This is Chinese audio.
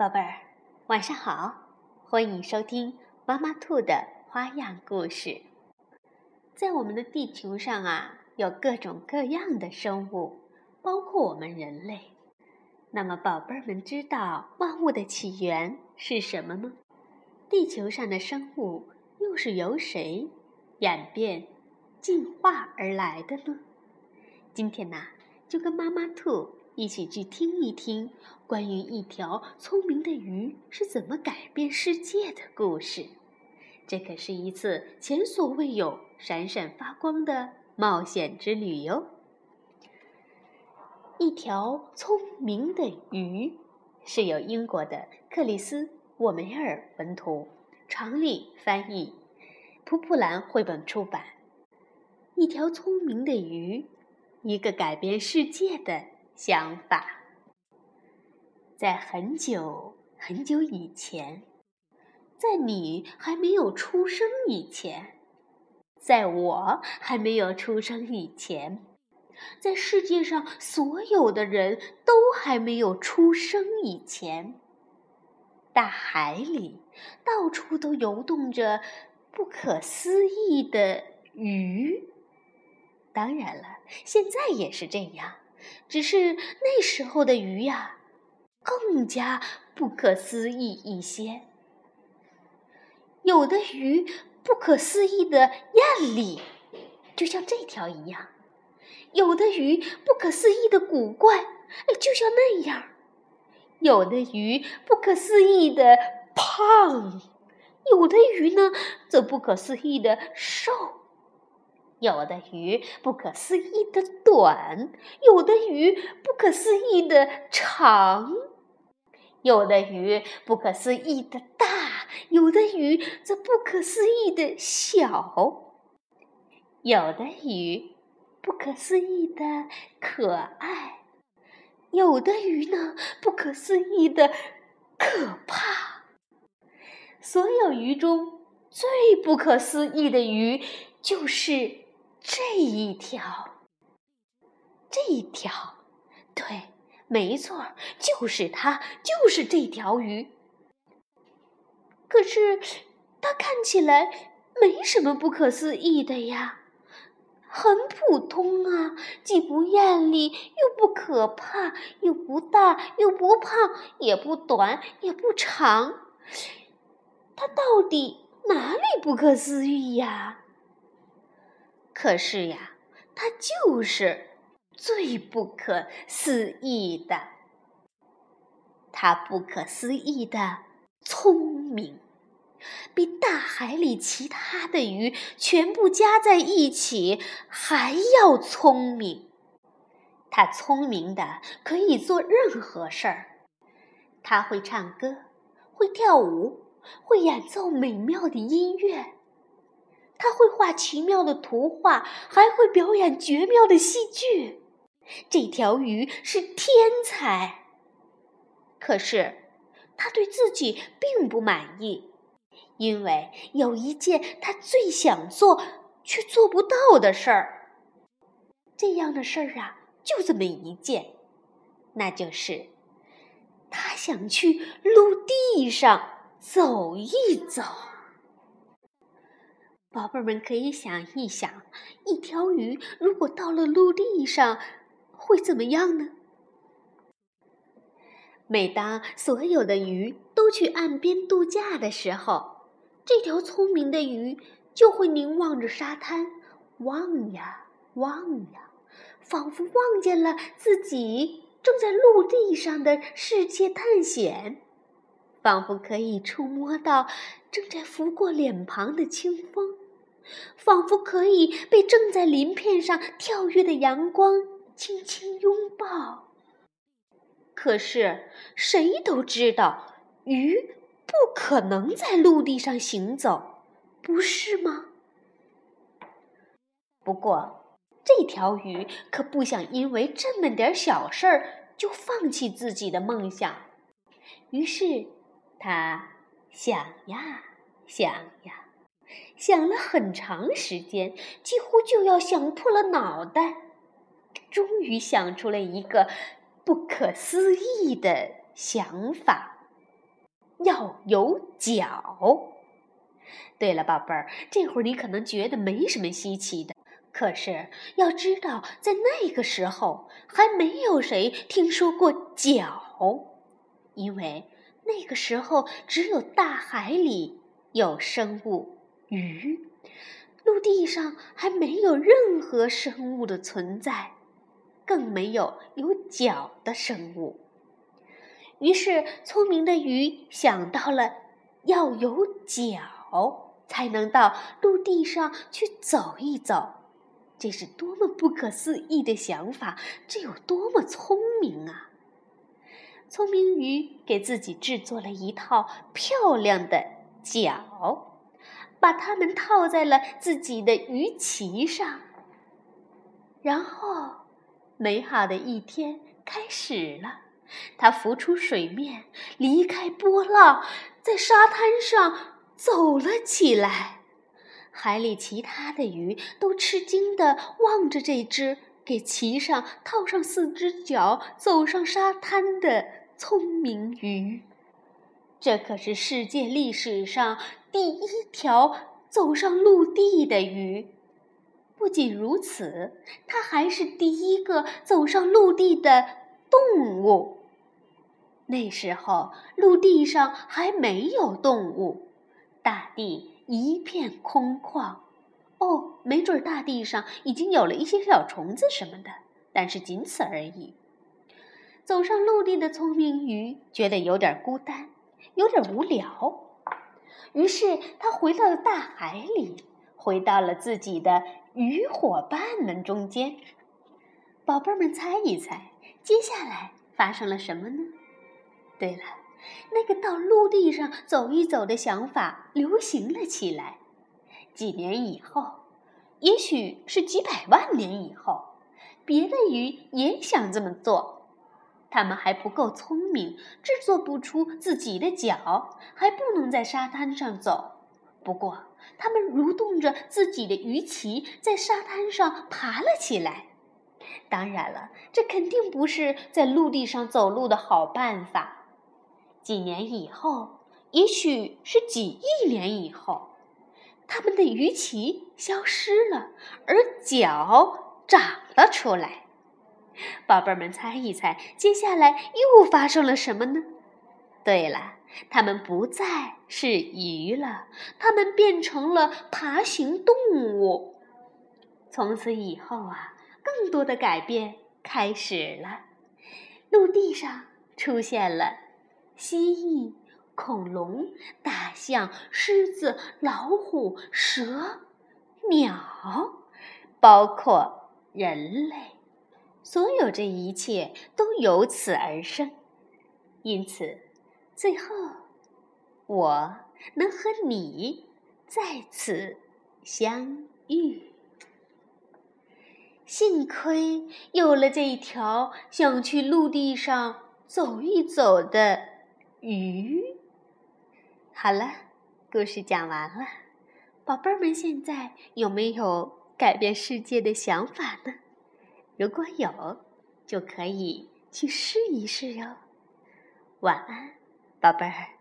宝贝儿，晚上好！欢迎收听妈妈兔的花样故事。在我们的地球上啊，有各种各样的生物，包括我们人类。那么，宝贝儿们知道万物的起源是什么吗？地球上的生物又是由谁演变、进化而来的呢？今天呢，就跟妈妈兔一起去听一听关于一条聪明的鱼是怎么改变世界的故事。这可是一次前所未有、闪闪发光的冒险之旅哟！一条聪明的鱼，是由英国的克里斯·沃梅尔文图，常丽翻译，普普兰绘本出版。一条聪明的鱼，一个改变世界的想法。在很久很久以前，在你还没有出生以前，在我还没有出生以前。在世界上所有的人都还没有出生以前，大海里到处都游动着不可思议的鱼。当然了，现在也是这样，只是那时候的鱼呀，更加不可思议一些。有的鱼不可思议的艳丽，就像这条一样。有的鱼不可思议的古怪，就像那样；有的鱼不可思议的胖，有的鱼呢则不可思议的瘦；有的鱼不可思议的短，有的鱼不可思议的长；有的鱼不可思议的大，有的鱼则不可思议的小；有的鱼。不可思议的可爱，有的鱼呢，不可思议的可怕。所有鱼中最不可思议的鱼，就是这一条。这一条，对，没错，就是它，就是这条鱼。可是，它看起来没什么不可思议的呀。很普通啊，既不艳丽，又不可怕，又不大，又不胖，也不短，也不长。它到底哪里不可思议呀？可是呀，它就是最不可思议的。它不可思议的聪明。比大海里其他的鱼全部加在一起还要聪明。它聪明的可以做任何事儿。它会唱歌，会跳舞，会演奏美妙的音乐。他会画奇妙的图画，还会表演绝妙的戏剧。这条鱼是天才。可是，他对自己并不满意。因为有一件他最想做却做不到的事儿，这样的事儿啊，就这么一件，那就是他想去陆地上走一走。宝贝们可以想一想，一条鱼如果到了陆地上会怎么样呢？每当所有的鱼都去岸边度假的时候，这条聪明的鱼就会凝望着沙滩，望呀望呀，仿佛望见了自己正在陆地上的世界探险，仿佛可以触摸到正在拂过脸庞的清风，仿佛可以被正在鳞片上跳跃的阳光轻轻拥抱。可是谁都知道，鱼。不可能在陆地上行走，不是吗？不过，这条鱼可不想因为这么点小事儿就放弃自己的梦想。于是，他想呀想呀，想了很长时间，几乎就要想破了脑袋，终于想出了一个不可思议的想法。要有脚。对了，宝贝儿，这会儿你可能觉得没什么稀奇的，可是要知道，在那个时候还没有谁听说过脚，因为那个时候只有大海里有生物鱼，陆地上还没有任何生物的存在，更没有有脚的生物。于是，聪明的鱼想到了要有脚才能到陆地上去走一走。这是多么不可思议的想法！这有多么聪明啊！聪明鱼给自己制作了一套漂亮的脚，把它们套在了自己的鱼鳍上。然后，美好的一天开始了。它浮出水面，离开波浪，在沙滩上走了起来。海里其他的鱼都吃惊地望着这只给鳍上套上四只脚、走上沙滩的聪明鱼。这可是世界历史上第一条走上陆地的鱼。不仅如此，它还是第一个走上陆地的动物。那时候，陆地上还没有动物，大地一片空旷。哦，没准大地上已经有了一些小虫子什么的，但是仅此而已。走上陆地的聪明鱼觉得有点孤单，有点无聊，于是他回到了大海里，回到了自己的鱼伙伴们中间。宝贝儿们，猜一猜，接下来发生了什么呢？对了，那个到陆地上走一走的想法流行了起来。几年以后，也许是几百万年以后，别的鱼也想这么做。它们还不够聪明，制作不出自己的脚，还不能在沙滩上走。不过，它们蠕动着自己的鱼鳍，在沙滩上爬了起来。当然了，这肯定不是在陆地上走路的好办法。几年以后，也许是几亿年以后，它们的鱼鳍消失了，而脚长了出来。宝贝儿们，猜一猜，接下来又发生了什么呢？对了，它们不再是鱼了，它们变成了爬行动物。从此以后啊，更多的改变开始了，陆地上出现了。蜥蜴、恐龙、大象、狮子、老虎、蛇、鸟，包括人类，所有这一切都由此而生。因此，最后我能和你在此相遇。幸亏有了这一条想去陆地上走一走的。鱼，好了，故事讲完了，宝贝儿们现在有没有改变世界的想法呢？如果有，就可以去试一试哟。晚安，宝贝儿。